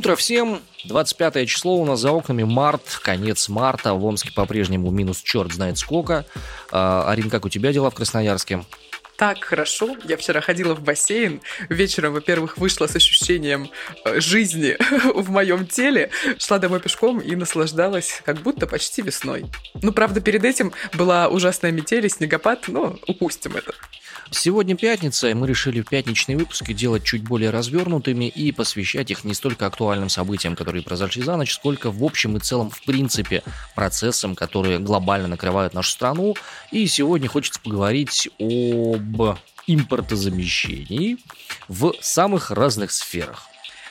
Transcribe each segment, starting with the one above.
Утро всем. 25 число у нас за окнами март, конец марта. В Омске по-прежнему минус черт знает сколько. А, Арин, как у тебя дела в Красноярске? так хорошо. Я вчера ходила в бассейн. Вечером, во-первых, вышла с ощущением э, жизни в моем теле. Шла домой пешком и наслаждалась, как будто почти весной. Ну, правда, перед этим была ужасная метель и снегопад, но упустим это. Сегодня пятница, и мы решили пятничные выпуски делать чуть более развернутыми и посвящать их не столько актуальным событиям, которые произошли за ночь, сколько в общем и целом, в принципе, процессам, которые глобально накрывают нашу страну. И сегодня хочется поговорить об импортозамещении в самых разных сферах.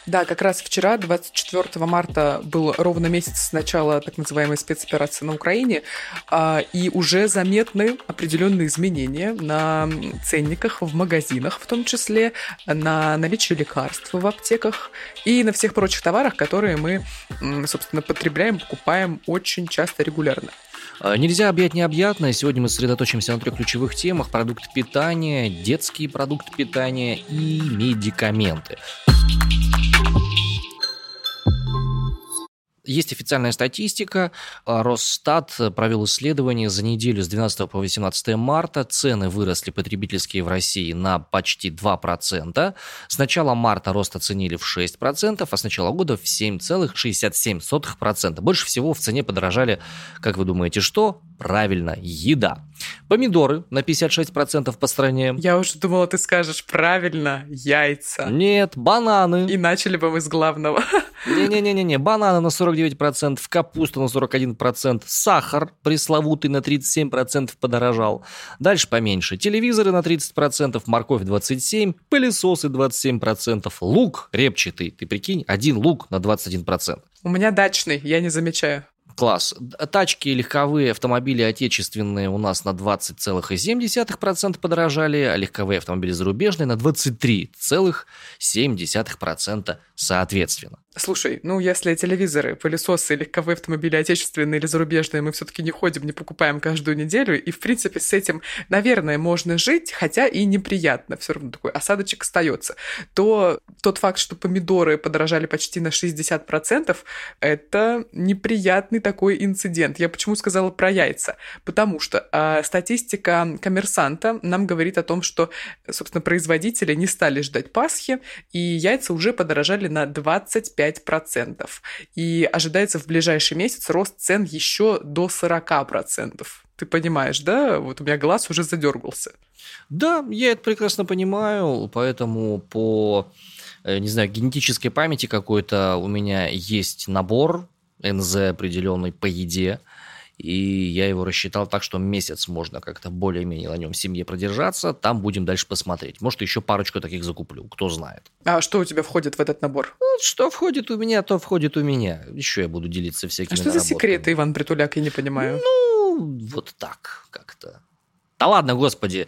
Да, как раз вчера, 24 марта, был ровно месяц с начала так называемой спецоперации на Украине, а, и уже заметны определенные изменения на ценниках в магазинах, в том числе на наличие лекарств в аптеках и на всех прочих товарах, которые мы, собственно, потребляем, покупаем очень часто, регулярно. А, нельзя объять необъятное. Сегодня мы сосредоточимся на трех ключевых темах. Продукты питания, детские продукты питания и медикаменты. Есть официальная статистика. А, Росстат провел исследование за неделю с 12 по 18 марта. Цены выросли потребительские в России на почти 2%. С начала марта рост оценили в 6%, а с начала года в 7,67%. Больше всего в цене подорожали, как вы думаете, что? Правильно, еда. Помидоры на 56% по стране. Я уже думала, ты скажешь правильно, яйца. Нет, бананы. И начали бы мы с главного. Не-не-не-не, бананы на 49%, капуста на 41%, сахар пресловутый на 37% подорожал. Дальше поменьше. Телевизоры на 30%, морковь 27%, пылесосы 27%, лук репчатый, ты прикинь, один лук на 21%. У меня дачный, я не замечаю. Класс. Тачки, легковые автомобили отечественные у нас на 20,7% подорожали, а легковые автомобили зарубежные на 23,7% соответственно. Слушай, ну если телевизоры, пылесосы, легковые автомобили отечественные или зарубежные мы все-таки не ходим, не покупаем каждую неделю, и в принципе с этим, наверное, можно жить, хотя и неприятно, все равно такой осадочек остается, то тот факт, что помидоры подорожали почти на 60%, это неприятный такой инцидент. Я почему сказала про яйца? Потому что э, статистика коммерсанта нам говорит о том, что, собственно, производители не стали ждать Пасхи, и яйца уже подорожали на 25%. И ожидается в ближайший месяц рост цен еще до 40%. Ты понимаешь, да? Вот у меня глаз уже задергался. Да, я это прекрасно понимаю, поэтому по, э, не знаю, генетической памяти какой-то у меня есть набор НЗ определенный по еде, и я его рассчитал так, что месяц можно как-то более-менее на нем семье продержаться, там будем дальше посмотреть. Может, еще парочку таких закуплю, кто знает. А что у тебя входит в этот набор? Ну, что входит у меня, то входит у меня. Еще я буду делиться всякими А что за секреты, Иван Притуляк, я не понимаю? Ну, вот так как-то. Да ладно, господи.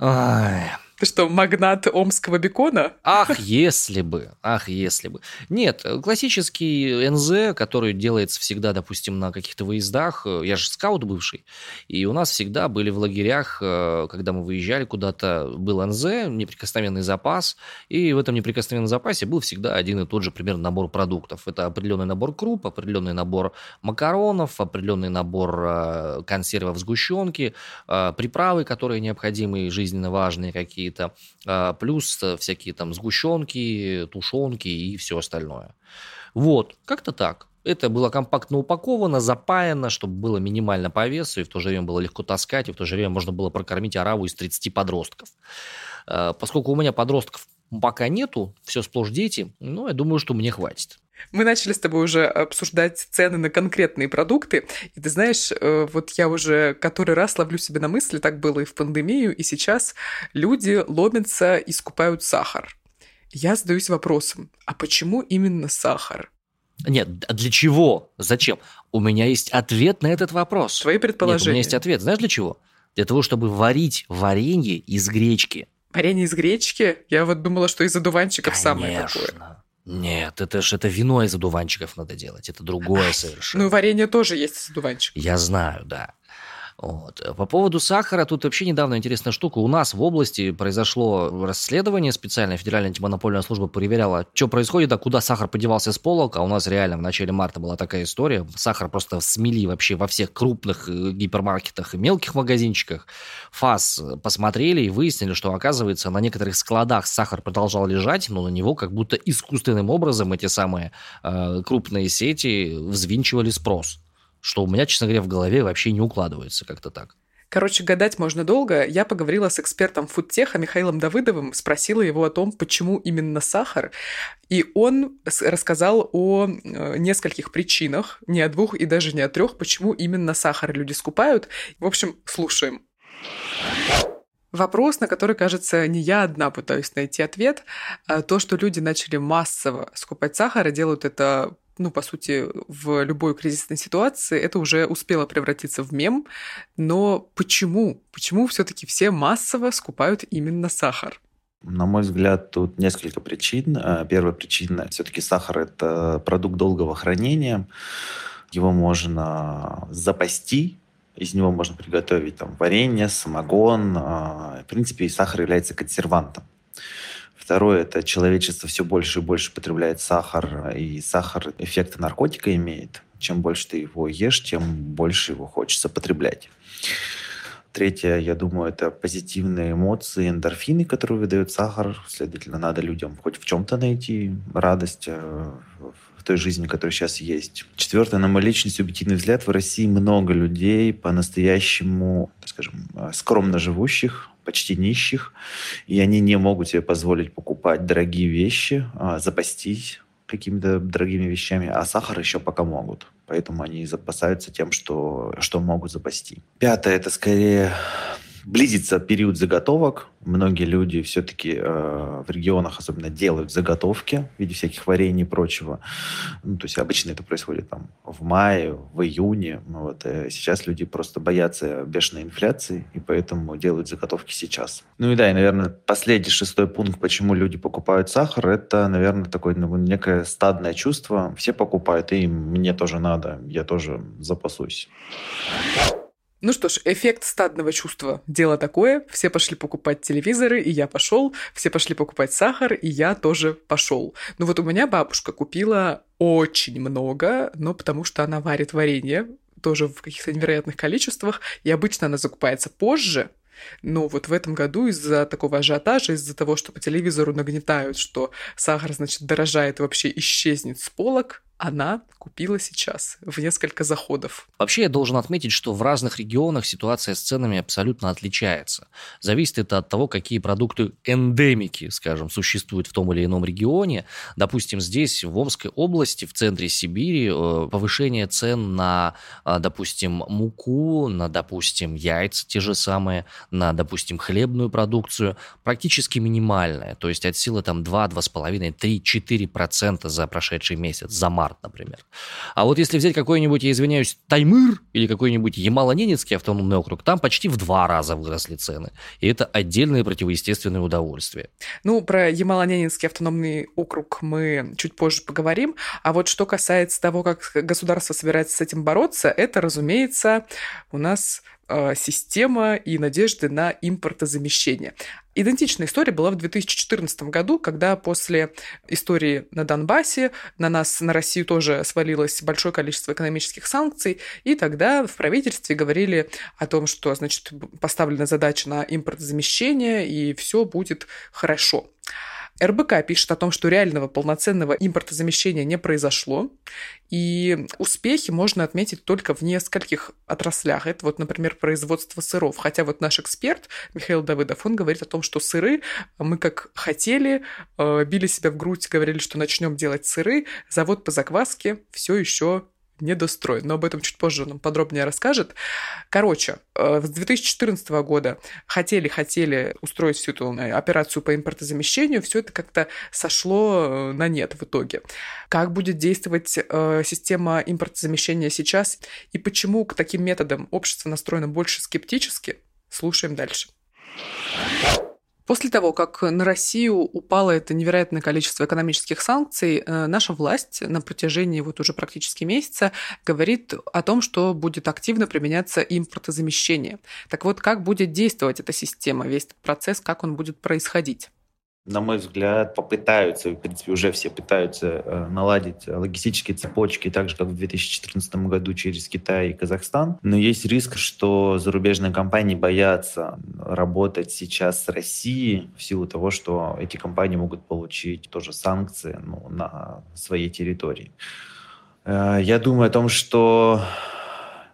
Ай. Ты что, магнат омского бекона? Ах, если бы, ах, если бы. Нет, классический НЗ, который делается всегда, допустим, на каких-то выездах. Я же скаут бывший, и у нас всегда были в лагерях, э, когда мы выезжали куда-то, был НЗ, неприкосновенный запас, и в этом неприкосновенном запасе был всегда один и тот же примерно набор продуктов. Это определенный набор круп, определенный набор макаронов, определенный набор э, консервов сгущенки, э, приправы, которые необходимы жизненно важные какие какие-то, а, плюс э, всякие там сгущенки, тушенки и все остальное. Вот, как-то так. Это было компактно упаковано, запаяно, чтобы было минимально по весу, и в то же время было легко таскать, и в то же время можно было прокормить араву из 30 подростков. А, поскольку у меня подростков пока нету, все сплошь дети, ну, я думаю, что мне хватит. Мы начали с тобой уже обсуждать цены на конкретные продукты. И ты знаешь, э, вот я уже который раз ловлю себя на мысли, так было и в пандемию, и сейчас люди ломятся и скупают сахар. Я задаюсь вопросом, а почему именно сахар? Нет, а для чего? Зачем? У меня есть ответ на этот вопрос. Твои предположения. Нет, у меня есть ответ. Знаешь для чего? Для того, чтобы варить варенье из гречки. Варенье из гречки? Я вот думала, что из одуванчиков Конечно. самое такое. Нет, это же это вино из одуванчиков надо делать, это другое совершенно. Ну, варенье тоже есть из одуванчиков. Я знаю, да. Вот. По поводу сахара, тут вообще недавно интересная штука. У нас в области произошло расследование, специальная федеральная антимонопольная служба проверяла, что происходит, а куда сахар подевался с полок, а у нас реально в начале марта была такая история. Сахар просто смели вообще во всех крупных э, гипермаркетах и мелких магазинчиках. ФАС посмотрели и выяснили, что, оказывается, на некоторых складах сахар продолжал лежать, но на него как будто искусственным образом эти самые э, крупные сети взвинчивали спрос что у меня, честно говоря, в голове вообще не укладывается как-то так. Короче, гадать можно долго. Я поговорила с экспертом фудтеха Михаилом Давыдовым, спросила его о том, почему именно сахар. И он рассказал о э, нескольких причинах, не о двух и даже не о трех, почему именно сахар люди скупают. В общем, слушаем. Вопрос, на который, кажется, не я одна пытаюсь найти ответ. А то, что люди начали массово скупать сахар, и делают это ну, по сути, в любой кризисной ситуации это уже успело превратиться в мем. Но почему? Почему все-таки все массово скупают именно сахар? На мой взгляд, тут несколько причин. Э, первая причина все-таки сахар это продукт долгого хранения. Его можно запасти, из него можно приготовить там, варенье, самогон. Э, в принципе, сахар является консервантом. Второе, это человечество все больше и больше потребляет сахар, и сахар эффекта наркотика имеет. Чем больше ты его ешь, тем больше его хочется потреблять. Третье, я думаю, это позитивные эмоции, эндорфины, которые выдает сахар. Следовательно, надо людям хоть в чем-то найти радость э, в той жизни, которая сейчас есть. Четвертое, на мой личный субъективный взгляд, в России много людей по-настоящему, скажем, э, скромно живущих, почти нищих, и они не могут себе позволить покупать дорогие вещи, а, запастись какими-то дорогими вещами, а сахар еще пока могут. Поэтому они запасаются тем, что, что могут запасти. Пятое – это скорее близится период заготовок. Многие люди все-таки э, в регионах особенно делают заготовки в виде всяких варений и прочего. Ну, то есть обычно это происходит там в мае, в июне. Ну, вот, э, сейчас люди просто боятся бешеной инфляции, и поэтому делают заготовки сейчас. Ну и да, и, наверное, последний шестой пункт, почему люди покупают сахар, это, наверное, такое ну, некое стадное чувство. Все покупают, и мне тоже надо, я тоже запасусь. Ну что ж, эффект стадного чувства. Дело такое. Все пошли покупать телевизоры, и я пошел. Все пошли покупать сахар, и я тоже пошел. Ну вот у меня бабушка купила очень много, но потому что она варит варенье, тоже в каких-то невероятных количествах, и обычно она закупается позже, но вот в этом году из-за такого ажиотажа, из-за того, что по телевизору нагнетают, что сахар, значит, дорожает вообще исчезнет с полок, она купила сейчас в несколько заходов. Вообще я должен отметить, что в разных регионах ситуация с ценами абсолютно отличается. Зависит это от того, какие продукты эндемики, скажем, существуют в том или ином регионе. Допустим, здесь, в Омской области, в центре Сибири, э, повышение цен на, э, допустим, муку, на, допустим, яйца те же самые, на, допустим, хлебную продукцию практически минимальное. То есть от силы там 2, 2,5, 3, 4% за прошедший месяц, за март март, например. А вот если взять какой-нибудь, я извиняюсь, Таймыр или какой-нибудь Ямало-Ненецкий автономный округ, там почти в два раза выросли цены. И это отдельное противоестественное удовольствие. Ну, про Ямало-Ненецкий автономный округ мы чуть позже поговорим. А вот что касается того, как государство собирается с этим бороться, это, разумеется, у нас Э, система и надежды на импортозамещение. Идентичная история была в 2014 году, когда после истории на Донбассе на нас, на Россию тоже свалилось большое количество экономических санкций, и тогда в правительстве говорили о том, что, значит, поставлена задача на импортозамещение, и все будет хорошо. РБК пишет о том, что реального полноценного импортозамещения не произошло, и успехи можно отметить только в нескольких отраслях. Это вот, например, производство сыров. Хотя вот наш эксперт Михаил Давыдов, он говорит о том, что сыры мы как хотели, э, били себя в грудь, говорили, что начнем делать сыры, завод по закваске все еще недостроен. Но об этом чуть позже он нам подробнее расскажет. Короче, э, с 2014 года хотели-хотели устроить всю эту э, операцию по импортозамещению, все это как-то сошло э, на нет в итоге. Как будет действовать система импортозамещения сейчас и почему к таким методам общество настроено больше скептически, слушаем дальше. После того, как на Россию упало это невероятное количество экономических санкций, э, наша власть на протяжении вот уже практически месяца говорит о том, что будет активно применяться импортозамещение. Так вот, как будет действовать эта система, весь этот процесс, как он будет происходить? На мой взгляд, попытаются, в принципе, уже все пытаются э, наладить логистические цепочки, так же, как в 2014 году через Китай и Казахстан. Но есть риск, что зарубежные компании боятся работать сейчас с Россией в силу того, что эти компании могут получить тоже санкции ну, на своей территории. Э, я думаю о том, что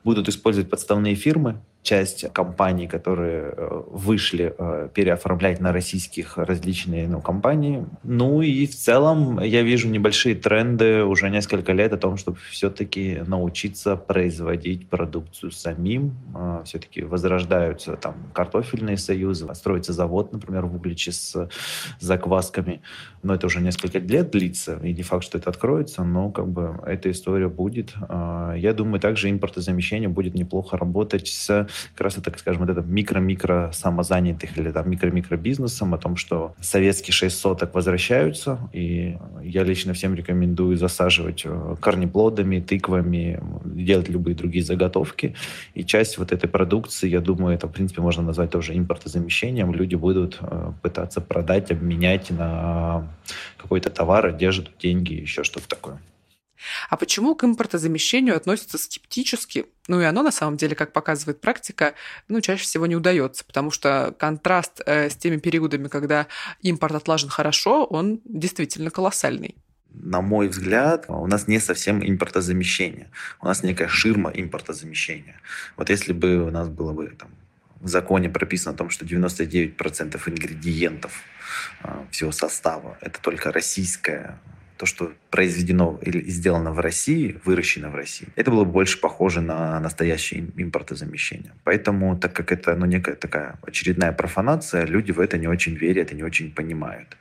будут использовать подставные фирмы, часть компаний, которые э, вышли э, переоформлять на российских различные ну, компании. Ну и в целом я вижу небольшие тренды уже несколько лет о том, чтобы все-таки научиться производить продукцию самим. Э, все-таки возрождаются там картофельные союзы, строится завод, например, в Угличе с заквасками. Но это уже несколько лет длится, и не факт, что это откроется, но как бы эта история будет. Я думаю, также импортозамещение будет неплохо работать с как раз это, скажем, вот это микро-микро самозанятых или там микро-микро бизнесом, о том, что советские шесть соток возвращаются, и я лично всем рекомендую засаживать э, корнеплодами, тыквами, делать любые другие заготовки, и часть вот этой продукции, я думаю, это, в принципе, можно назвать тоже импортозамещением, люди будут э, пытаться продать, обменять на какой-то товар, одежду, деньги, еще что-то такое. А почему к импортозамещению относятся скептически? Ну и оно на самом деле, как показывает практика, ну чаще всего не удается, потому что контраст э, с теми периодами, когда импорт отлажен хорошо, он действительно колоссальный на мой взгляд, у нас не совсем импортозамещение. У нас некая ширма импортозамещения. Вот если бы у нас было бы там, в законе прописано о том, что 99% ингредиентов э, всего состава это только российская то, что произведено или сделано в России, выращено в России, это было бы больше похоже на настоящее импортозамещение. Поэтому, так как это ну, некая такая очередная профанация, люди в это не очень верят и не очень понимают.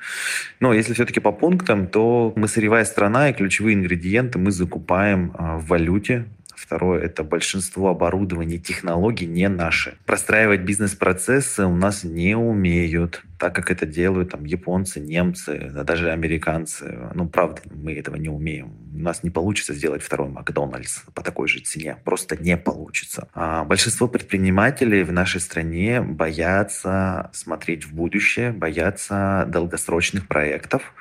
Но если все-таки по пунктам, то мы сырьевая страна, и ключевые ингредиенты мы закупаем а, в валюте, Второе – это большинство оборудования, технологий не наши. Простраивать бизнес-процессы у нас не умеют так как это делают там японцы, немцы, да, даже американцы. Ну, правда, мы этого не умеем. У нас не получится сделать второй Макдональдс по такой же цене. Просто не получится. А большинство предпринимателей в нашей стране боятся смотреть в будущее, боятся долгосрочных проектов.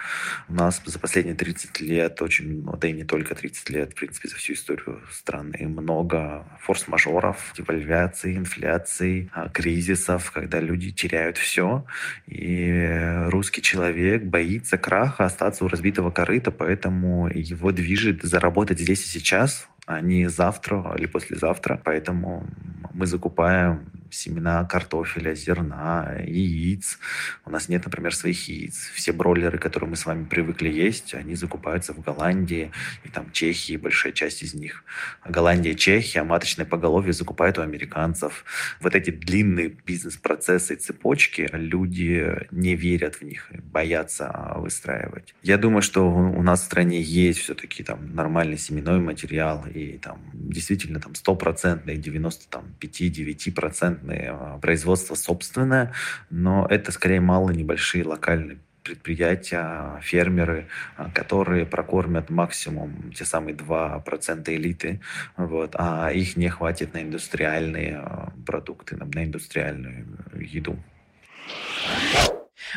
У нас за последние 30 лет очень, да и не только 30 лет, в принципе, за всю историю страны много форс-мажоров, девальваций, инфляций, а, кризисов, когда люди теряют все и русский человек боится краха, остаться у разбитого корыта, поэтому его движет заработать здесь и сейчас, а не завтра или послезавтра. Поэтому мы закупаем семена картофеля, зерна, яиц. У нас нет, например, своих яиц. Все бройлеры, которые мы с вами привыкли есть, они закупаются в Голландии и там Чехии, большая часть из них. Голландия, Чехия, маточное поголовье закупают у американцев. Вот эти длинные бизнес-процессы и цепочки, люди не верят в них, боятся выстраивать. Я думаю, что у нас в стране есть все-таки там нормальный семенной материал и там действительно там стопроцентный, 95-9% а, производство собственное, но это скорее малые, небольшие, локальные предприятия, фермеры, а, которые прокормят максимум те самые 2% элиты, вот, а их не хватит на индустриальные а, продукты, на индустриальную еду.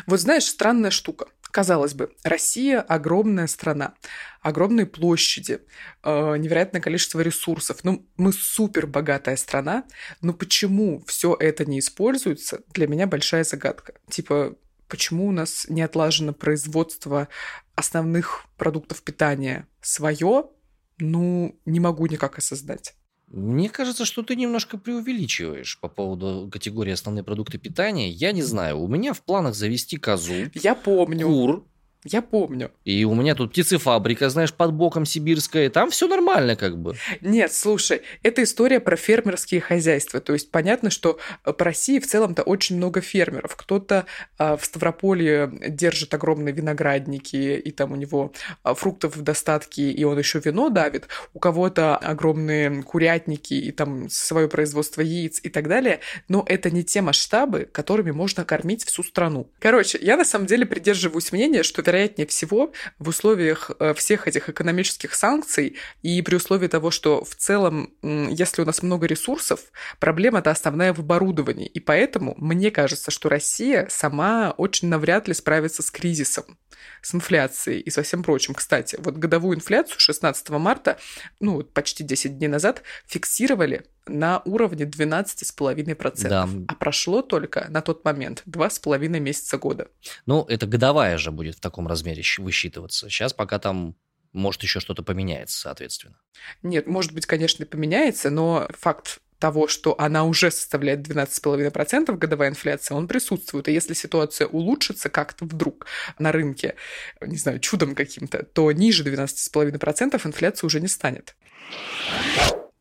Вот знаешь, странная штука. Казалось бы, Россия огромная страна, огромные площади, э, невероятное количество ресурсов. Ну, мы супер богатая страна, но почему все это не используется, для меня большая загадка. Типа, почему у нас не отлажено производство основных продуктов питания свое, ну, не могу никак осознать. Мне кажется, что ты немножко преувеличиваешь по поводу категории основные продукты питания. Я не знаю, у меня в планах завести козу. Я помню. Кур, Я помню. И у меня тут птицефабрика, знаешь, под боком сибирская. Там все нормально как бы. Нет, слушай, это история про фермерские хозяйства. То есть понятно, что э, по России в целом-то очень много фермеров. Кто-то а, в Ставрополье держит огромные виноградники, и там у него а, фруктов в достатке, и он еще вино давит. У кого-то огромные курятники, и там свое производство яиц и так далее. Но это не те масштабы, которыми можно кормить всю страну. Короче, я на самом деле придерживаюсь мнения, что, вероятнее всего, в условиях э, всех этих экономических санкций и при условии того, что в целом, если у нас много ресурсов, проблема-то основная в оборудовании. И поэтому мне кажется, что Россия сама очень навряд ли справится с кризисом с инфляцией и со всем прочим. Кстати, вот годовую инфляцию 16 марта, ну, почти 10 дней назад, фиксировали на уровне 12,5%. Да. А прошло только на тот момент 2,5 месяца года. Ну, это годовая же будет в таком размере высчитываться. Сейчас пока там может еще что-то поменяется, соответственно. Нет, может быть, конечно, и поменяется, но факт того, что она уже составляет 12,5% годовая инфляция, он присутствует. И если ситуация улучшится как-то вдруг на рынке, не знаю, чудом каким-то, то ниже 12,5% инфляции уже не станет.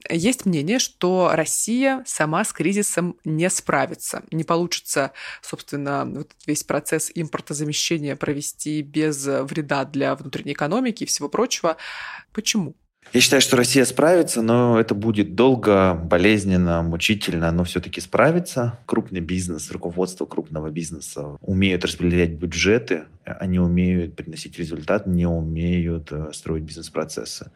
Есть мнение, что Россия сама с кризисом не справится. Не получится, собственно, вот весь процесс импортозамещения провести без вреда для внутренней экономики и всего прочего. Почему? Я считаю, что Россия справится, но это будет долго, болезненно, мучительно, но все-таки справится. Крупный бизнес, руководство крупного бизнеса умеют распределять бюджеты, они умеют приносить результат, не умеют э, строить бизнес-процессы.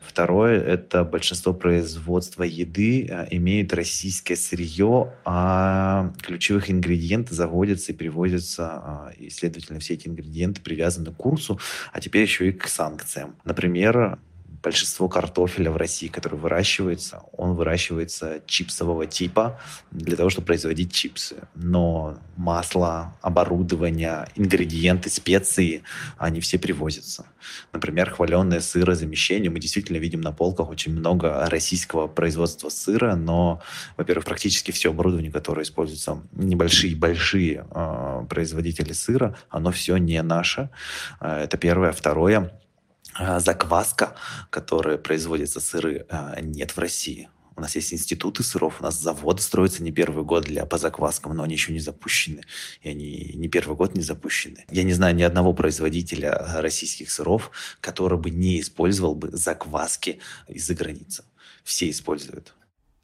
Второе – это большинство производства еды э, имеет российское сырье, а ключевых ингредиенты заводятся и привозятся, а, и, следовательно, все эти ингредиенты привязаны к курсу, а теперь еще и к санкциям. Например, большинство картофеля в России, который выращивается, он выращивается чипсового типа для того, чтобы производить чипсы. Но масло, оборудование, ингредиенты, специи, они все привозятся. Например, хваленное сырозамещение. Мы действительно видим на полках очень много российского производства сыра, но, во-первых, практически все оборудование, которое используется, небольшие большие э, производители сыра, оно все не наше. Э, это первое. Второе, а, закваска, которая производится сыры, а, нет в России. У нас есть институты сыров, у нас заводы строятся не первый год для по закваскам, но они еще не запущены. И они не первый год не запущены. Я не знаю ни одного производителя российских сыров, который бы не использовал бы закваски из-за границы. Все используют.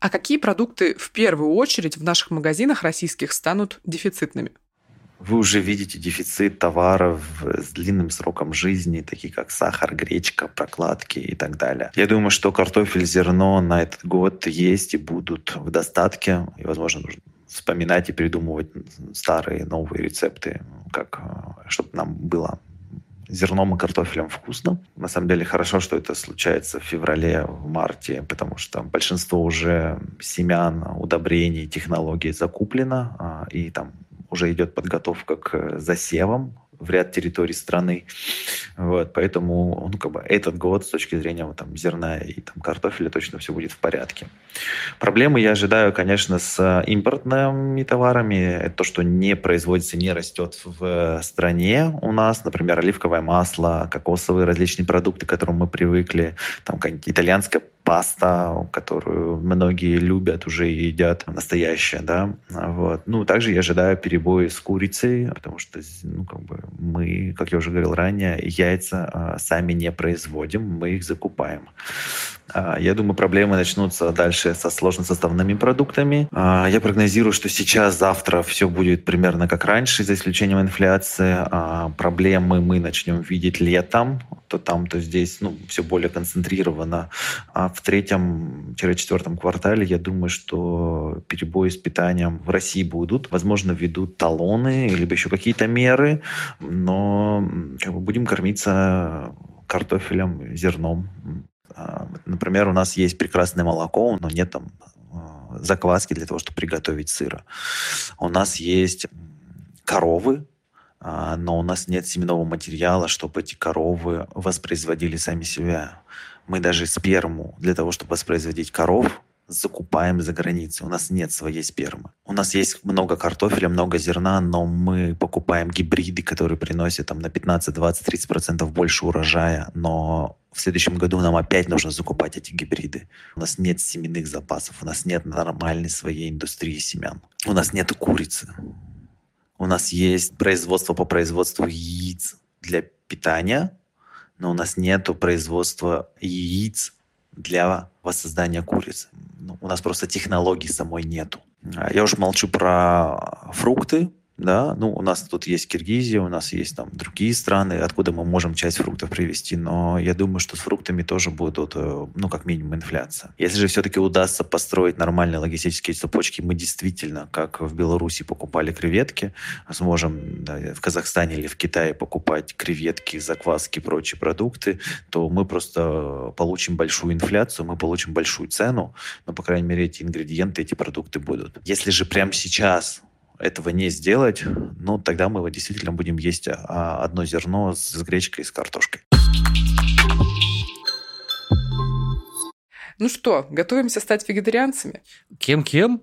А какие продукты в первую очередь в наших магазинах российских станут дефицитными? Вы уже видите дефицит товаров с длинным сроком жизни, такие как сахар, гречка, прокладки и так далее. Я думаю, что картофель, зерно на этот год есть и будут в достатке. И, возможно, нужно вспоминать и придумывать старые, новые рецепты, как, э, чтобы нам было зерном и картофелем вкусно. На самом деле хорошо, что это случается в феврале, в марте, потому что большинство уже семян, удобрений, технологий закуплено, а, и там уже идет подготовка к засевам в ряд территорий страны. Вот, поэтому ну, как бы этот год с точки зрения вот, там, зерна и там, картофеля точно все будет в порядке. Проблемы я ожидаю, конечно, с импортными товарами. Это то, что не производится, не растет в стране у нас. Например, оливковое масло, кокосовые различные продукты, к которым мы привыкли. Там итальянская паста, которую многие любят, уже едят настоящая, да, вот. Ну, также я ожидаю перебои с курицей, потому что, ну, как бы мы, как я уже говорил ранее, яйца а, сами не производим, мы их закупаем. А, я думаю, проблемы начнутся дальше со сложносоставными продуктами. А, я прогнозирую, что сейчас, завтра все будет примерно как раньше, за исключением инфляции. А, проблемы мы начнем видеть летом, то там, то здесь, ну, все более концентрировано. А в третьем-четвертом квартале, я думаю, что перебои с питанием в России будут. Возможно, введут талоны, либо еще какие-то меры, но как бы будем кормиться картофелем, зерном. А, например, у нас есть прекрасное молоко, но нет там а, закваски для того, чтобы приготовить сыра. У нас есть коровы, а, но у нас нет семенного материала, чтобы эти коровы воспроизводили сами себя. Мы даже сперму для того, чтобы воспроизводить коров, закупаем за границей. У нас нет своей спермы. У нас есть много картофеля, много зерна, но мы покупаем гибриды, которые приносят там, на 15, 20, 30 процентов больше урожая, но в следующем году нам опять нужно закупать эти гибриды. У нас нет семенных запасов, у нас нет нормальной своей индустрии семян. У нас нет курицы. У нас есть производство по производству яиц для питания, но у нас нет производства яиц для воссоздания курицы. Ну, у нас просто технологий самой нету. А я уж молчу про фрукты, да, ну, у нас тут есть Киргизия, у нас есть там другие страны, откуда мы можем часть фруктов привезти, но я думаю, что с фруктами тоже будут, э, ну, как минимум, инфляция. Если же все-таки удастся построить нормальные логистические цепочки, мы действительно, как в Беларуси покупали креветки, сможем да, в Казахстане или в Китае покупать креветки, закваски, прочие продукты, то мы просто получим большую инфляцию, мы получим большую цену, но, по крайней мере, эти ингредиенты, эти продукты будут. Если же прямо сейчас этого не сделать, ну, тогда мы действительно будем есть а, одно зерно с гречкой и с картошкой. Ну что, готовимся стать вегетарианцами? Кем-кем?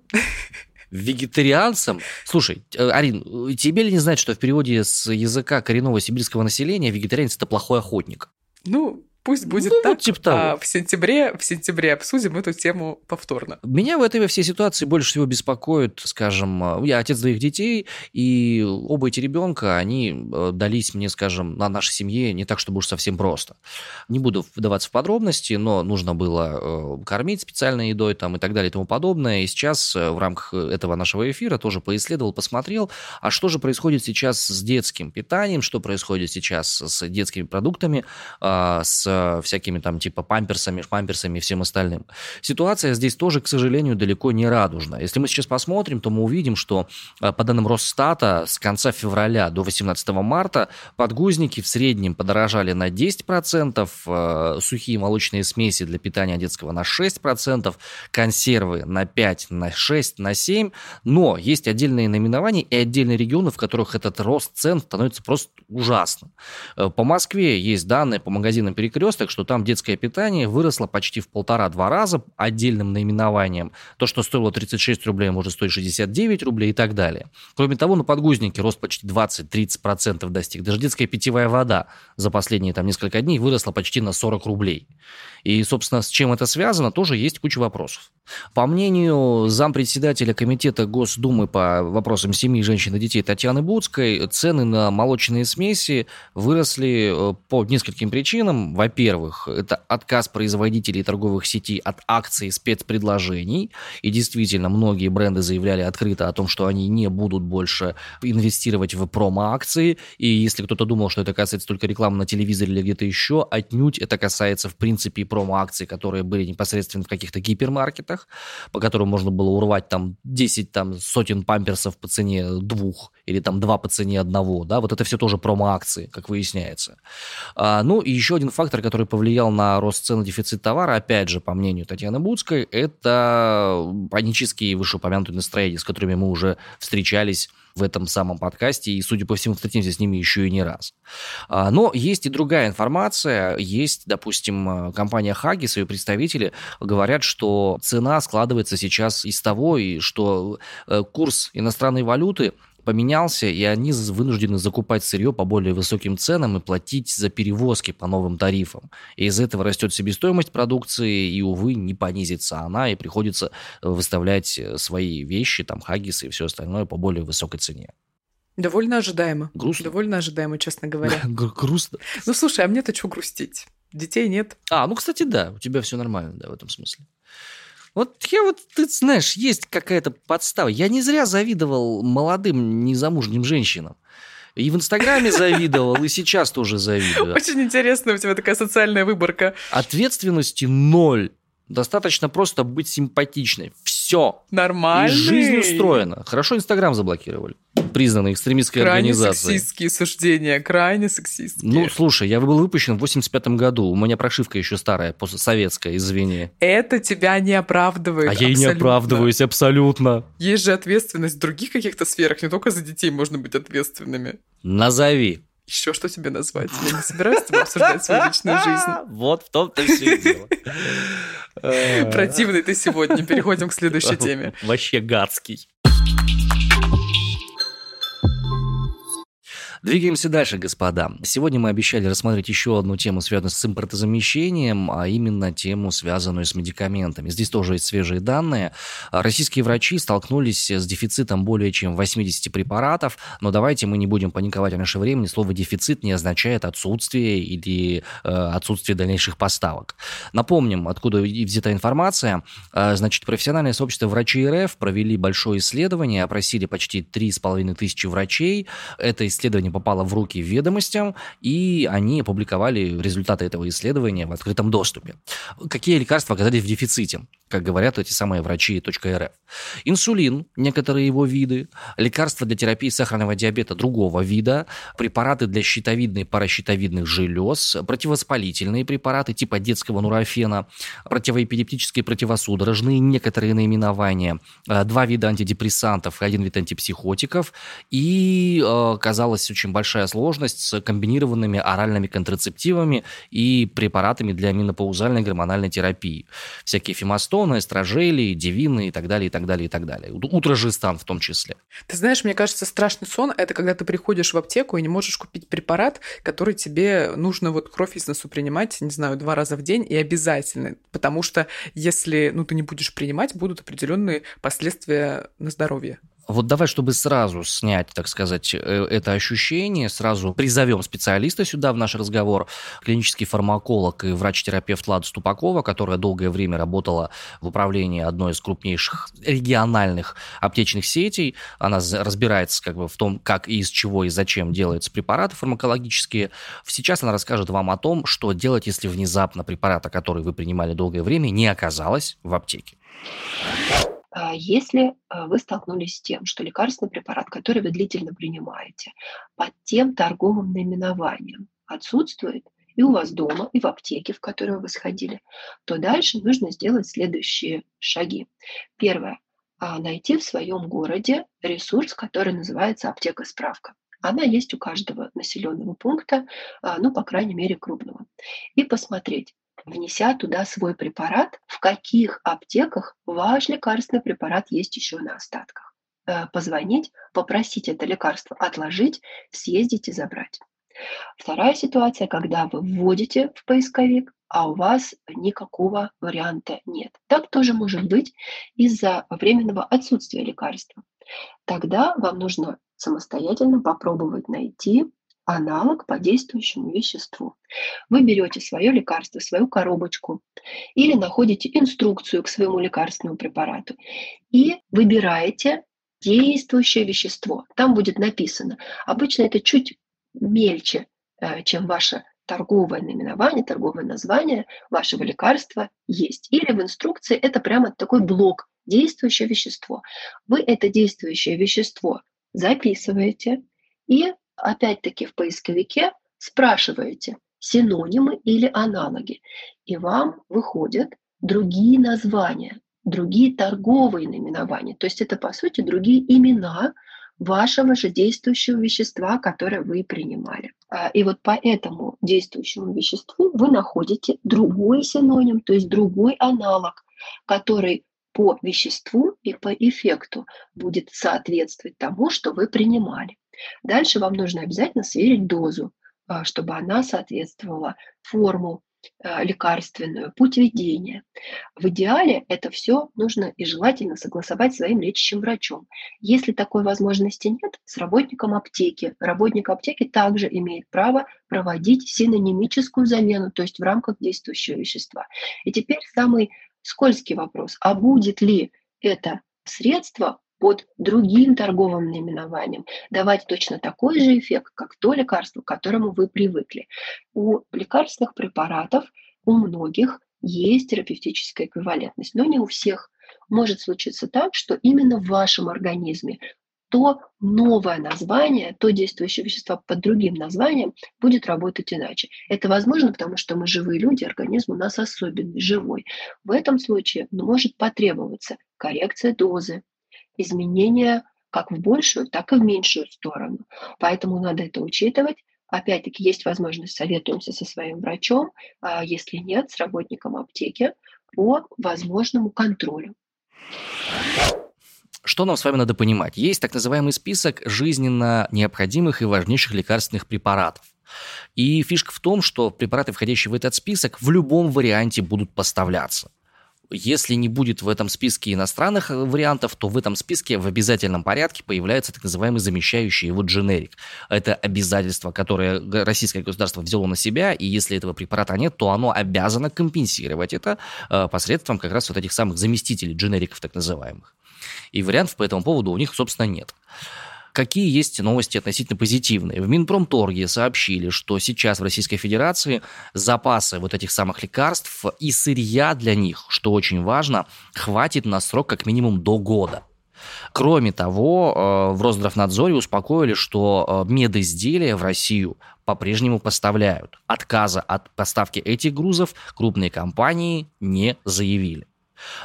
Вегетарианцем? Слушай, э, Арин, тебе ли не знать, что в переводе с языка коренного сибирского населения вегетарианец – это плохой охотник? Ну, Пусть будет ну, так. Типа того. А в сентябре, в сентябре обсудим эту тему повторно. Меня в этой всей ситуации больше всего беспокоит, скажем, я отец двоих детей, и оба эти ребенка, они э, дались мне, скажем, на нашей семье не так, чтобы уж совсем просто. Не буду вдаваться в подробности, но нужно было э, кормить специальной едой там и так далее и тому подобное. И сейчас э, в рамках этого нашего эфира тоже поисследовал, посмотрел, а что же происходит сейчас с детским питанием, что происходит сейчас с детскими продуктами, а, с всякими там типа памперсами, памперсами и всем остальным. Ситуация здесь тоже, к сожалению, далеко не радужна. Если мы сейчас посмотрим, то мы увидим, что э, по данным Росстата с конца февраля до 18 марта подгузники в среднем подорожали на 10%, э, сухие молочные смеси для питания детского на 6%, консервы на 5, на 6, на 7, но есть отдельные наименования и отдельные регионы, в которых этот рост цен становится просто ужасным. Э, по Москве есть данные по магазинам перекрестка, перекресток, что там детское питание выросло почти в полтора-два раза отдельным наименованием. То, что стоило 36 рублей, может стоить 69 рублей и так далее. Кроме того, на подгузнике рост почти 20-30% достиг. Даже детская питьевая вода за последние там несколько дней выросла почти на 40 рублей. И, собственно, с чем это связано, тоже есть куча вопросов. По мнению зампредседателя Комитета Госдумы по вопросам семьи, женщин и детей Татьяны Буцкой, цены на молочные смеси выросли э, по нескольким причинам. Во-первых, это отказ производителей торговых сетей от акций спецпредложений. И действительно, многие бренды заявляли открыто о том, что они не будут больше инвестировать в промо-акции. И если кто-то думал, что это касается только рекламы на телевизоре или где-то еще, отнюдь это касается, в принципе, и промо-акций, которые были непосредственно в каких-то гипермаркетах по которым можно было урвать там 10 там, сотен памперсов по цене двух или там два по цене одного, да, вот это все тоже промо-акции, как выясняется. А, ну и еще один фактор, который повлиял на рост цен и дефицит товара, опять же, по мнению Татьяны Буцкой, это панические вышеупомянутые настроения, с которыми мы уже встречались в этом самом подкасте, и, судя по всему, встретимся с ними еще и не раз. А, но есть и другая информация. Есть, допустим, компания Хаги, свои представители говорят, что цена складывается сейчас из того, и что э, курс иностранной валюты поменялся, и они вынуждены закупать сырье по более высоким ценам и платить за перевозки по новым тарифам. И из этого растет себестоимость продукции, и, увы, не понизится она, и приходится выставлять свои вещи, там, хаггисы и все остальное по более высокой цене. Довольно ожидаемо. Грустно. Довольно ожидаемо, честно говоря. Грустно. Ну, слушай, а мне-то что грустить? Детей нет. А, ну, кстати, да, у тебя все нормально, да, в этом смысле. Вот я вот, ты знаешь, есть какая-то подстава. Я не зря завидовал молодым незамужним женщинам. И в Инстаграме завидовал, и сейчас тоже завидую. Очень интересно у тебя такая социальная выборка. Ответственности ноль. Достаточно просто быть симпатичной. Все. Нормально. И жизнь устроена. Хорошо Инстаграм заблокировали признанной экстремистской крайне организацией. сексистские суждения, крайне сексистские. Ну, слушай, я был выпущен в 85 году. У меня прошивка еще старая, советская, извини. Это тебя не оправдывает. А я и не оправдываюсь абсолютно. Есть же ответственность в других каких-то сферах, не только за детей можно быть ответственными. Назови. Еще что тебе назвать? Я не собираюсь с тобой обсуждать свою личную жизнь. Вот в том-то все дело. Противный ты сегодня. Переходим к следующей теме. Вообще гадский. Двигаемся дальше, господа. Сегодня мы обещали рассмотреть еще одну тему, связанную с импортозамещением, а именно тему, связанную с медикаментами. Здесь тоже есть свежие данные. Российские врачи столкнулись с дефицитом более чем 80 препаратов, но давайте мы не будем паниковать в наше время. Слово «дефицит» не означает отсутствие или э, отсутствие дальнейших поставок. Напомним, откуда взята информация. Э, значит, профессиональное сообщество врачей РФ провели большое исследование, опросили почти 3,5 тысячи врачей. Это исследование попало в руки ведомостям, и они опубликовали результаты этого исследования в открытом доступе. Какие лекарства оказались в дефиците? как говорят эти самые врачи .рф. Инсулин, некоторые его виды, лекарства для терапии сахарного диабета другого вида, препараты для щитовидной и паращитовидных желез, противовоспалительные препараты типа детского нурофена, противоэпилептические противосудорожные, некоторые наименования, э, два вида антидепрессантов один вид антипсихотиков, и э, казалось очень большая сложность с комбинированными оральными контрацептивами и препаратами для менопаузальной гормональной терапии. Всякие фемостомы, Стоны, Стражели, Девины и так далее, и так далее, и так далее. Утрожистан в том числе. Ты знаешь, мне кажется, страшный сон – это когда ты приходишь в аптеку и не можешь купить препарат, который тебе нужно вот кровь из носу принимать, не знаю, два раза в день и обязательно. Потому что если ну, ты не будешь принимать, будут определенные последствия на здоровье. Вот давай, чтобы сразу снять, так сказать, э, это ощущение, сразу призовем специалиста сюда в наш разговор, клинический фармаколог и врач-терапевт Лада Ступакова, которая долгое время работала в управлении одной из крупнейших региональных аптечных сетей. Она разбирается как бы в том, как и из чего и зачем делаются препараты фармакологические. Сейчас она расскажет вам о том, что делать, если внезапно препарата, который вы принимали долгое время, не оказалось в аптеке. А если а, вы столкнулись с тем, что лекарственный препарат, который вы длительно принимаете, под тем торговым наименованием отсутствует, и у вас дома, и в аптеке, в которую вы сходили, то дальше нужно сделать следующие шаги. Первое. А, найти в своем городе ресурс, который называется аптека-справка. Она есть у каждого населенного пункта, ну, по крайней мере, крупного. И посмотреть, внеся туда свой препарат, в каких аптеках ваш лекарственный препарат есть еще на остатках. Э, позвонить, попросить это лекарство отложить, съездить и забрать. Вторая ситуация, когда вы вводите в поисковик, а у вас никакого варианта нет. Так тоже может быть из-за временного отсутствия лекарства. Тогда вам нужно самостоятельно попробовать найти аналог по действующему веществу. Вы берете свое лекарство, свою коробочку или находите инструкцию к своему лекарственному препарату и выбираете действующее вещество. Там будет написано. Обычно это чуть мельче, э, чем ваше торговое наименование, торговое название вашего лекарства есть. Или в инструкции это прямо такой блок действующее вещество. Вы это действующее вещество записываете и опять-таки в поисковике спрашиваете синонимы или аналоги, и вам выходят другие названия, другие торговые наименования. То есть это, по сути, другие имена вашего же действующего вещества, которое вы принимали. А, и вот по этому действующему веществу вы находите другой синоним, то есть другой аналог, который по веществу и по эффекту будет соответствовать тому, что вы принимали. Дальше вам нужно обязательно сверить дозу, а, чтобы она соответствовала форму а, лекарственную, путь ведения. В идеале это все нужно и желательно согласовать своим лечащим врачом. Если такой возможности нет, с работником аптеки. Работник аптеки также имеет право проводить синонимическую замену, то есть в рамках действующего вещества. И теперь самый скользкий вопрос. А будет ли это средство под другим торговым наименованием давать точно такой же эффект, как то лекарство, к которому вы привыкли. У лекарственных препаратов у многих есть терапевтическая эквивалентность, но не у всех. Может случиться так, что именно в вашем организме то новое название, то действующее вещество под другим названием будет работать иначе. Это возможно, потому что мы живые люди, организм у нас особенный, живой. В этом случае может потребоваться коррекция дозы, изменения как в большую, так и в меньшую сторону. Поэтому надо это учитывать. Опять-таки, есть возможность, советуемся со своим врачом, а если нет, с работником аптеки, по возможному контролю. Что нам с вами надо понимать? Есть так называемый список жизненно необходимых и важнейших лекарственных препаратов. И фишка в том, что препараты, входящие в этот список, в любом варианте будут поставляться. Если не будет в этом списке иностранных э, вариантов, то в этом списке в обязательном порядке появляется так называемый замещающий его дженерик. Это обязательство, которое российское государство взяло на себя, и если этого препарата нет, то оно обязано компенсировать это э, посредством как раз вот этих самых заместителей дженериков так называемых. И вариантов по этому поводу у них, собственно, нет. Какие есть новости относительно позитивные? В Минпромторге сообщили, что сейчас в Российской Федерации запасы вот этих самых лекарств и сырья для них, что очень важно, хватит на срок как минимум до года. Кроме того, э, в Росздравнадзоре успокоили, что э, медизделия в Россию по-прежнему поставляют. Отказа от поставки этих грузов крупные компании не заявили.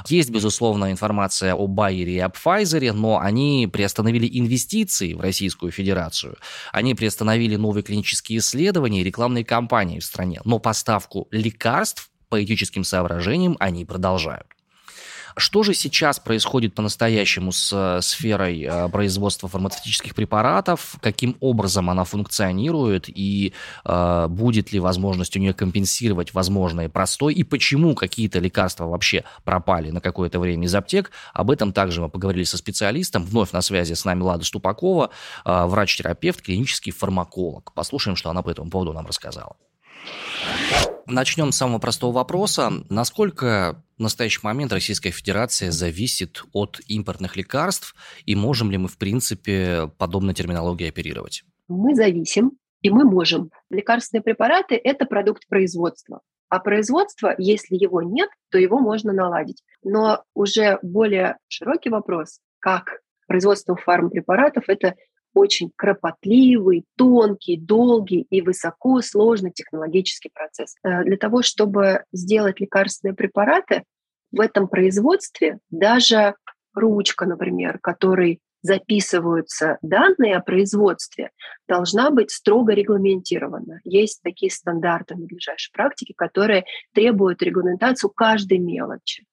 Есть, безусловно, информация о Байере и об Pfizer, но они приостановили инвестиции в Российскую Федерацию. Они приостановили новые клинические исследования и рекламные кампании в стране. Но поставку лекарств по этическим соображениям они продолжают. Что же сейчас происходит по-настоящему с э, сферой э, производства фармацевтических препаратов? Каким образом она функционирует? И э, будет ли возможность у нее компенсировать возможное простой? И почему какие-то лекарства вообще пропали на какое-то время из аптек? Об этом также мы поговорили со специалистом. Вновь на связи с нами Лада Ступакова, э, врач-терапевт, клинический фармаколог. Послушаем, что она по этому поводу нам рассказала. Начнем с самого простого вопроса. Насколько в настоящий момент Российская Федерация зависит от импортных лекарств, и можем ли мы, в принципе, подобной терминологией оперировать? Мы зависим, и мы можем. Лекарственные препараты – это продукт производства. А производство, если его нет, то его можно наладить. Но уже более широкий вопрос, как производство фармпрепаратов – это очень кропотливый, тонкий, долгий и высоко сложный технологический процесс. Э, для того, чтобы сделать лекарственные препараты, в этом производстве даже ручка, например, которой записываются данные о производстве, должна быть строго регламентирована. Есть такие стандарты надлежащей практики, которые требуют регламентацию каждой мелочи.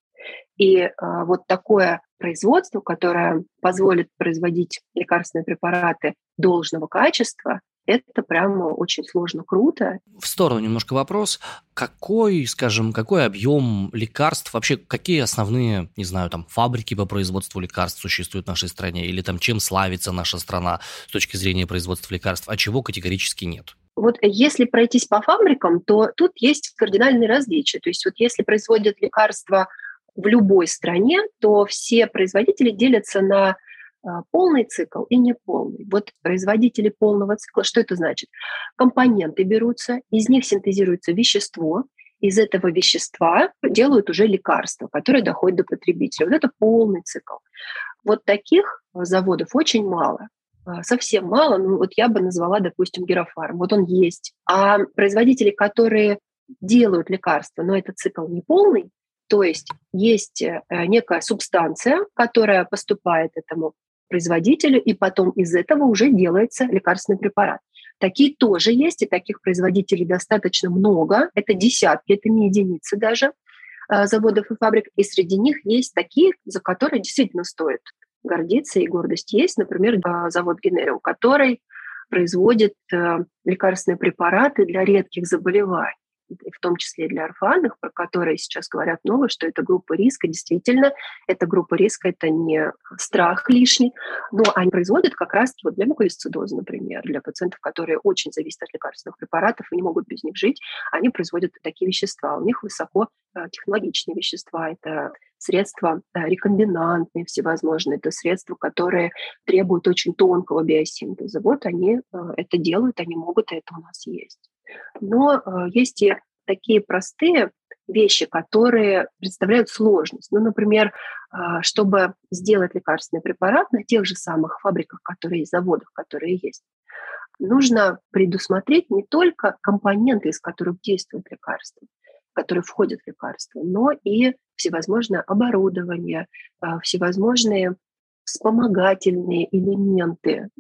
И а, вот такое производство, которое позволит производить лекарственные препараты должного качества, это прямо очень сложно, круто. В сторону немножко вопрос. Какой, скажем, какой объем лекарств, вообще какие основные, не знаю, там, фабрики по производству лекарств существуют в нашей стране? Или там чем славится наша страна с точки зрения производства лекарств, а чего категорически нет? Вот если пройтись по фабрикам, то тут есть кардинальные различия. То есть вот если производят лекарства в любой стране, то все производители делятся на а, полный цикл и неполный. Вот производители полного цикла, что это значит? Компоненты берутся, из них синтезируется вещество, из этого вещества делают уже лекарства, которые доходят до потребителя. Вот это полный цикл. Вот таких заводов очень мало а, совсем мало, ну вот я бы назвала, допустим, Герофарм. Вот он есть. А производители, которые делают лекарства, но этот цикл не полный, то есть есть э, некая субстанция, которая поступает этому производителю, и потом из этого уже делается лекарственный препарат. Такие тоже есть, и таких производителей достаточно много. Это десятки, это не единицы даже э, заводов и фабрик. И среди них есть такие, за которые действительно стоит гордиться, и гордость есть. Например, э, завод Генерио, который производит лекарственные препараты для редких заболеваний в том числе и для орфанных, про которые сейчас говорят новые, что это группа риска. Действительно, эта группа риска – это не страх лишний, но они производят как раз вот для муковисцидоза, например, для пациентов, которые очень зависят от лекарственных препаратов и не могут без них жить, они производят такие вещества. У них высоко э, технологичные вещества. Это средства э, рекомбинантные всевозможные, это средства, которые требуют очень тонкого биосинтеза. Вот они э, это делают, они могут, и это у нас есть. Но э, есть и такие простые вещи, которые представляют сложность. Ну, например, э, чтобы сделать лекарственный препарат на тех же самых фабриках, которые есть, заводах, которые есть, нужно предусмотреть не только компоненты, из которых действует лекарство, которые входят в лекарство, но и всевозможное оборудование, э, всевозможные вспомогательные элементы,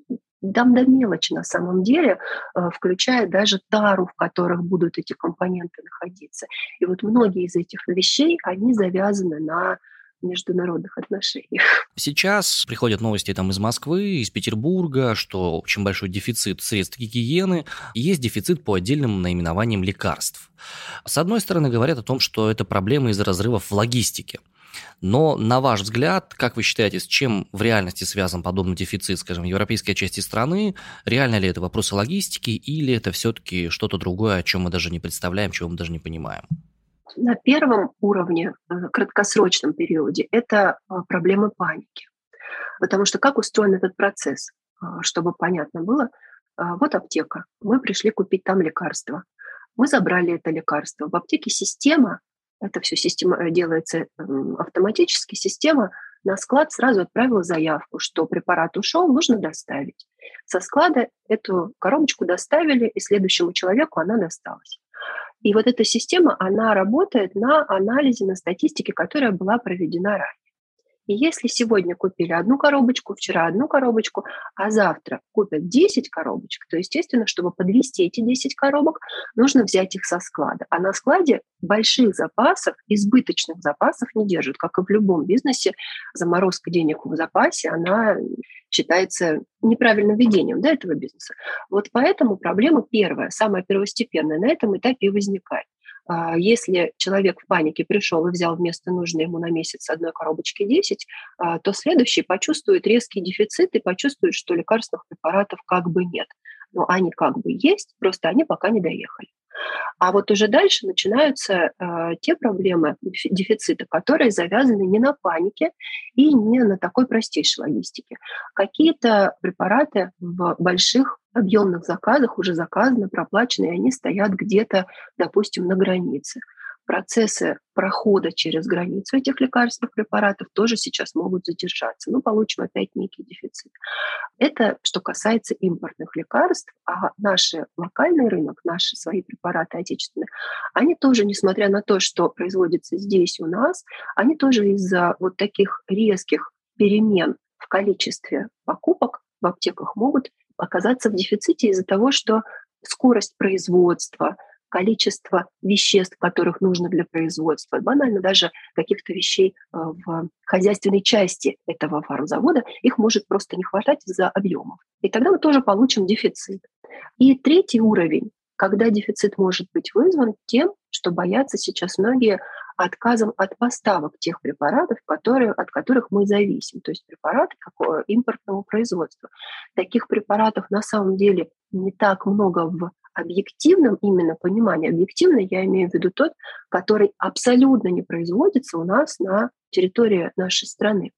Там до мелочи на самом деле, э, включая даже тару, в которых будут эти компоненты находиться. И вот многие из этих вещей, они завязаны на международных отношениях. Сейчас приходят новости там из Москвы, из Петербурга, что очень большой дефицит средств гигиены, есть дефицит по отдельным наименованиям лекарств. С одной стороны, говорят о том, что это проблема из-за разрывов в логистике. Но, на ваш взгляд, как вы считаете, с чем в реальности связан подобный дефицит, скажем, в европейской части страны? Реально ли это вопросы логистики или это все-таки что-то другое, о чем мы даже не представляем, чего мы даже не понимаем? На первом уровне, э, краткосрочном периоде, это э, проблемы паники. Потому что как устроен этот процесс, э, чтобы понятно было, вот аптека, мы пришли купить там лекарство. Мы забрали это лекарство. В аптеке система, это все система делается автоматически, система на склад сразу отправила заявку, что препарат ушел, нужно доставить. Со склада эту коробочку доставили, и следующему человеку она досталась. И вот эта система, она работает на анализе, на статистике, которая была проведена ранее. И если сегодня купили одну коробочку, вчера одну коробочку, а завтра купят 10 коробочек, то, естественно, чтобы подвести эти 10 коробок, нужно взять их со склада. А на складе больших запасов, избыточных запасов не держат. Как и в любом бизнесе, заморозка денег в запасе, она считается неправильным ведением да, этого бизнеса. Вот поэтому проблема первая, самая первостепенная на этом этапе возникает. А, если человек в панике пришел и взял вместо нужной ему на месяц одной коробочки 10, а, то следующий почувствует резкий дефицит и почувствует, что лекарственных препаратов как бы нет. Но они как бы есть, просто они пока не доехали. А вот уже дальше начинаются э, те проблемы дефицита, которые завязаны не на панике и не на такой простейшей логистике. Какие-то препараты в больших объемных заказах уже заказаны, проплачены, и они стоят где-то, допустим, на границе процессы прохода через границу этих лекарственных препаратов тоже сейчас могут задержаться. Ну, получим опять некий дефицит. Это что касается импортных лекарств, а наш локальный рынок, наши свои препараты отечественные, они тоже, несмотря на то, что производится здесь у нас, они тоже из-за вот таких резких перемен в количестве покупок в аптеках могут оказаться в дефиците из-за того, что скорость производства, количество веществ, которых нужно для производства, банально даже каких-то вещей э, в хозяйственной части этого фармзавода, их может просто не хватать из-за объемов. И тогда мы тоже получим дефицит. И третий уровень, когда дефицит может быть вызван тем, что боятся сейчас многие отказом от поставок тех препаратов, которые, от которых мы зависим, то есть препараты какого импортного производства. Таких препаратов на самом деле не так много в объективном именно понимании. Объективно я имею в виду тот, который абсолютно не производится у нас на территории нашей страны.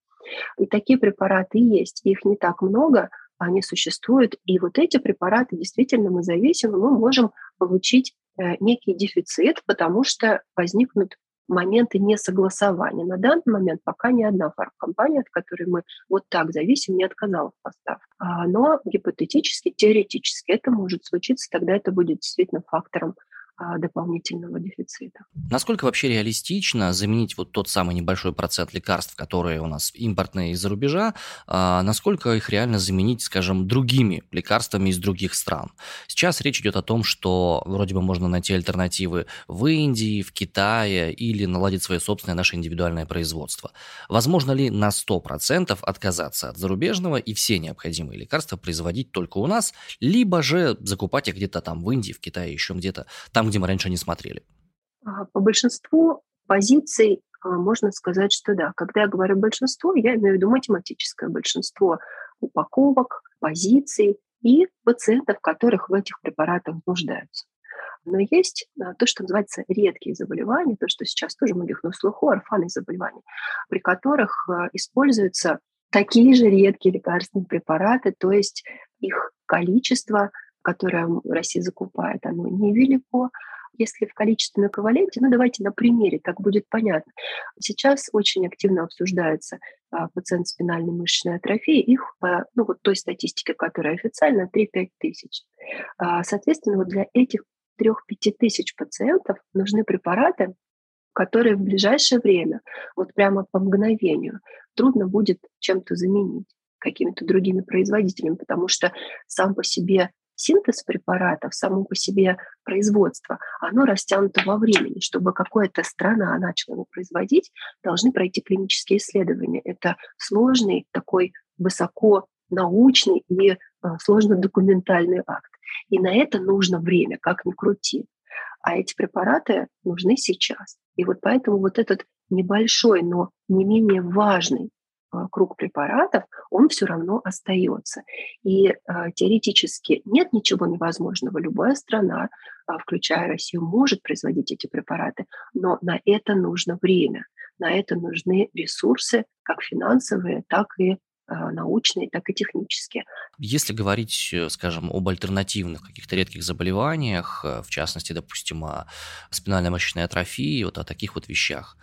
И такие препараты есть, их не так много, они существуют. И вот эти препараты действительно мы зависим, мы можем получить э, некий дефицит, потому что возникнут моменты несогласования. На данный момент пока ни одна фармкомпания, от которой мы вот так зависим, не отказала в поставках. Но гипотетически, теоретически это может случиться, тогда это будет действительно фактором дополнительного дефицита. Насколько вообще реалистично заменить вот тот самый небольшой процент лекарств, которые у нас импортные из-за рубежа, а насколько их реально заменить, скажем, другими лекарствами из других стран? Сейчас речь идет о том, что вроде бы можно найти альтернативы в Индии, в Китае или наладить свое собственное наше индивидуальное производство. Возможно ли на 100% отказаться от зарубежного и все необходимые лекарства производить только у нас, либо же закупать их где-то там в Индии, в Китае, еще где-то, там, где мы раньше не смотрели? А, по большинству позиций а, можно сказать, что да. Когда я говорю большинство, я имею в виду математическое большинство упаковок, позиций и пациентов, которых в этих препаратах нуждаются. Но есть а, то, что называется редкие заболевания, то, что сейчас тоже многих на слуху, орфанные заболевания, при которых используются такие же редкие лекарственные препараты, то есть их количество которое Россия закупает, оно невелико. Если в количественном эквиваленте, ну давайте на примере, так будет понятно. Сейчас очень активно обсуждается а, пациент спинальной мышечной атрофии, их по ну, вот той статистике, которая официально, 3-5 тысяч. А, соответственно, вот для этих 3-5 тысяч пациентов нужны препараты, которые в ближайшее время, вот прямо по мгновению, трудно будет чем-то заменить. какими-то другими производителями, потому что сам по себе синтез препаратов, само по себе производство, оно растянуто во времени. Чтобы какая-то страна начала его производить, должны пройти клинические исследования. Это сложный такой высоко научный и э, сложно документальный акт. И на это нужно время, как ни крути. А эти препараты нужны сейчас. И вот поэтому вот этот небольшой, но не менее важный круг препаратов, он все равно остается. И э, теоретически нет ничего невозможного. Любая страна, э, включая Россию, может производить эти препараты, но на это нужно время, на это нужны ресурсы, как финансовые, так и а, научные, так и технические. Если говорить, э, скажем, об альтернативных каких-то редких заболеваниях, э, в частности, допустим, о спинальной мышечной атрофии, вот о таких вот вещах,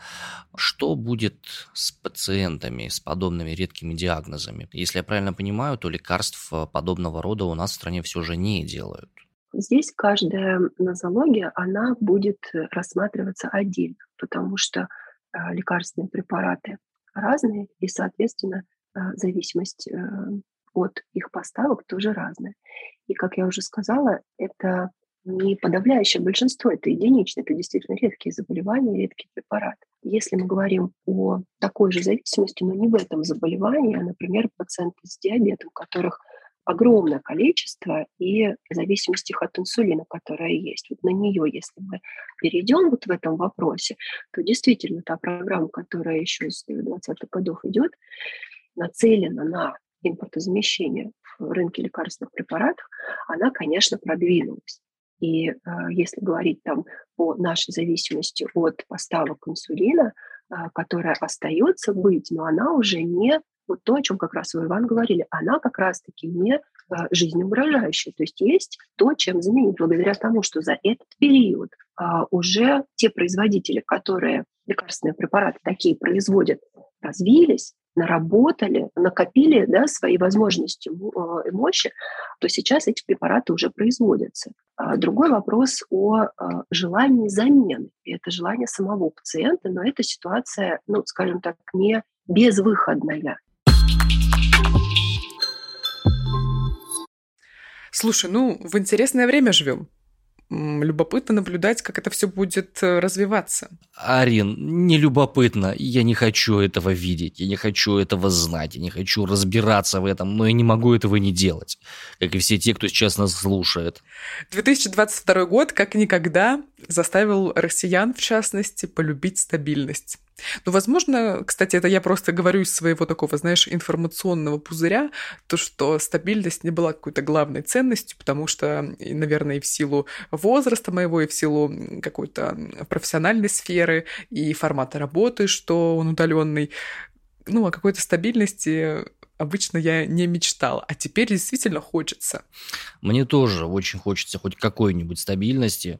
что будет с пациентами с подобными редкими диагнозами? Если я правильно понимаю, то лекарств э, подобного рода у нас в стране все же не делают. Здесь каждая нозология, она будет рассматриваться отдельно, потому что лекарственные препараты разные, и, соответственно, а, зависимость э, от их поставок тоже разная. И, как я уже сказала, это не подавляющее большинство, это единичные, это действительно редкие заболевания, редкие препараты. Если мы говорим о такой же зависимости, но не в этом заболевании, а, например, пациенты с диабетом, которых огромное количество и зависимость их от инсулина, которая есть. Вот на нее, если мы перейдем вот в этом вопросе, то действительно та программа, которая еще с 20-х годов идет, нацелена на импортозамещение в рынке лекарственных препаратов, она, конечно, продвинулась. И э, если говорить там о нашей зависимости от поставок инсулина, э, которая остается быть, но она уже не вот то, о чем как раз вы, Иван, говорили, она как раз-таки не э, жизнеугрожающая. То есть есть то, чем заменить, благодаря тому, что за этот период э, уже те производители, которые лекарственные препараты такие производят, развились, наработали, накопили да, свои возможности э, и мощи, то сейчас эти препараты уже производятся. А другой вопрос о э, желании замены. И это желание самого пациента, но эта ситуация, ну, скажем так, не безвыходная. Слушай, ну, в интересное время живем любопытно наблюдать, как это все будет э, развиваться. Арин, не любопытно. Я не хочу этого видеть, я не хочу этого знать, я не хочу разбираться в этом, но я не могу этого не делать, как и все те, кто сейчас нас слушает. 2022 год, как никогда, заставил россиян, в частности, полюбить стабильность. Ну, возможно, кстати, это я просто говорю из своего такого, знаешь, информационного пузыря, то, что стабильность не была какой-то главной ценностью, потому что, наверное, и в силу возраста моего, и в силу какой-то профессиональной сферы, и формата работы, что он удаленный, ну, о какой-то стабильности обычно я не мечтала, а теперь действительно хочется. Мне тоже очень хочется хоть какой-нибудь стабильности,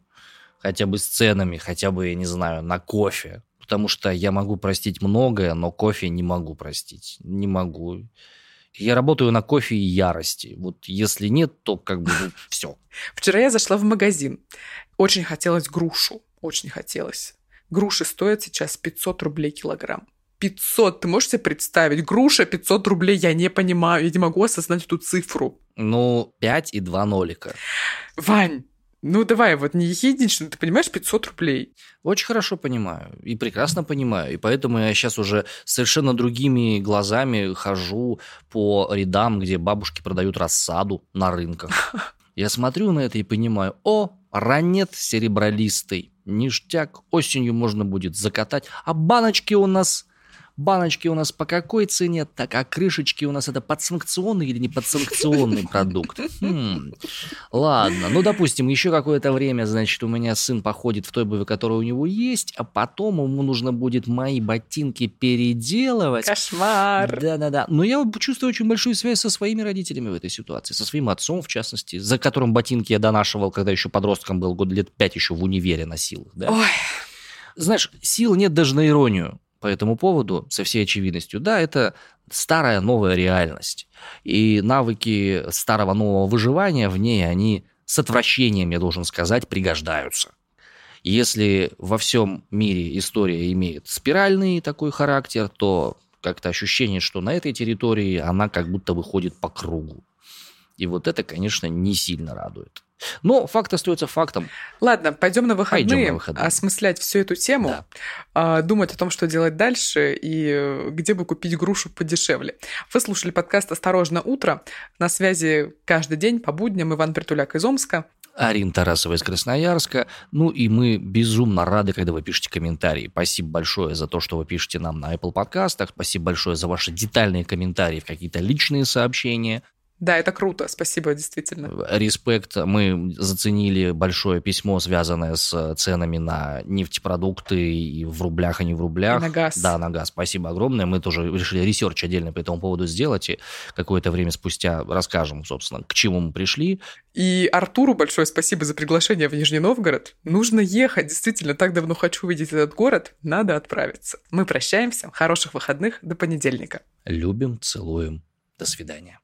хотя бы с ценами, хотя бы, я не знаю, на кофе, потому что я могу простить многое, но кофе не могу простить. Не могу. Я работаю на кофе и ярости. Вот если нет, то как бы ну, все. Вчера я зашла в магазин. Очень хотелось грушу. Очень хотелось. Груши стоят сейчас 500 рублей килограмм. 500, ты можешь себе представить? Груша 500 рублей, я не понимаю, я не могу осознать эту цифру. Ну, 5 и 2 нолика. Вань, ну, давай, вот не ехиднично, ты понимаешь, 500 рублей. Очень хорошо понимаю и прекрасно понимаю. И поэтому я сейчас уже совершенно другими глазами хожу по рядам, где бабушки продают рассаду на рынках. Я смотрю на это и понимаю, о, ранет серебролистый, ништяк, осенью можно будет закатать, а баночки у нас баночки у нас по какой цене, так а крышечки у нас это подсанкционный или не подсанкционный продукт. Хм. Ладно, ну, допустим, еще какое-то время, значит, у меня сын походит в той обуви, которая у него есть, а потом ему нужно будет мои ботинки переделывать. Кошмар! Да-да-да. Но я чувствую очень большую связь со своими родителями в этой ситуации, со своим отцом, в частности, за которым ботинки я донашивал, когда еще подростком был, год лет пять еще в универе носил. Да? Ой. Знаешь, сил нет даже на иронию по этому поводу со всей очевидностью. Да, это старая новая реальность. И навыки старого нового выживания в ней, они с отвращением, я должен сказать, пригождаются. Если во всем мире история имеет спиральный такой характер, то как-то ощущение, что на этой территории она как будто выходит по кругу. И вот это, конечно, не сильно радует. Но факт остается фактом. Ладно, пойдем на выходные, пойдем на выходные. осмыслять всю эту тему, да. А, думать о том, что делать дальше и э, где бы купить грушу подешевле. Вы слушали подкаст «Осторожно, утро». На связи каждый день по будням Иван Притуляк из Омска. Арин Тарасова из Красноярска. Ну и мы безумно рады, когда вы пишете комментарии. Спасибо большое за то, что вы пишете нам на Apple подкастах. Спасибо большое за ваши детальные комментарии в какие-то личные сообщения. Да, это круто, спасибо, действительно. Респект. Мы заценили большое письмо, связанное с ценами на нефтепродукты и в рублях, а не в рублях. И на газ. Да, на газ. Спасибо огромное. Мы тоже решили research отдельно по этому поводу сделать, и какое-то время спустя расскажем, собственно, к чему мы пришли. И Артуру большое спасибо за приглашение в Нижний Новгород. Нужно ехать, действительно, так давно хочу увидеть этот город, надо отправиться. Мы прощаемся, хороших выходных, до понедельника. Любим, целуем, до свидания.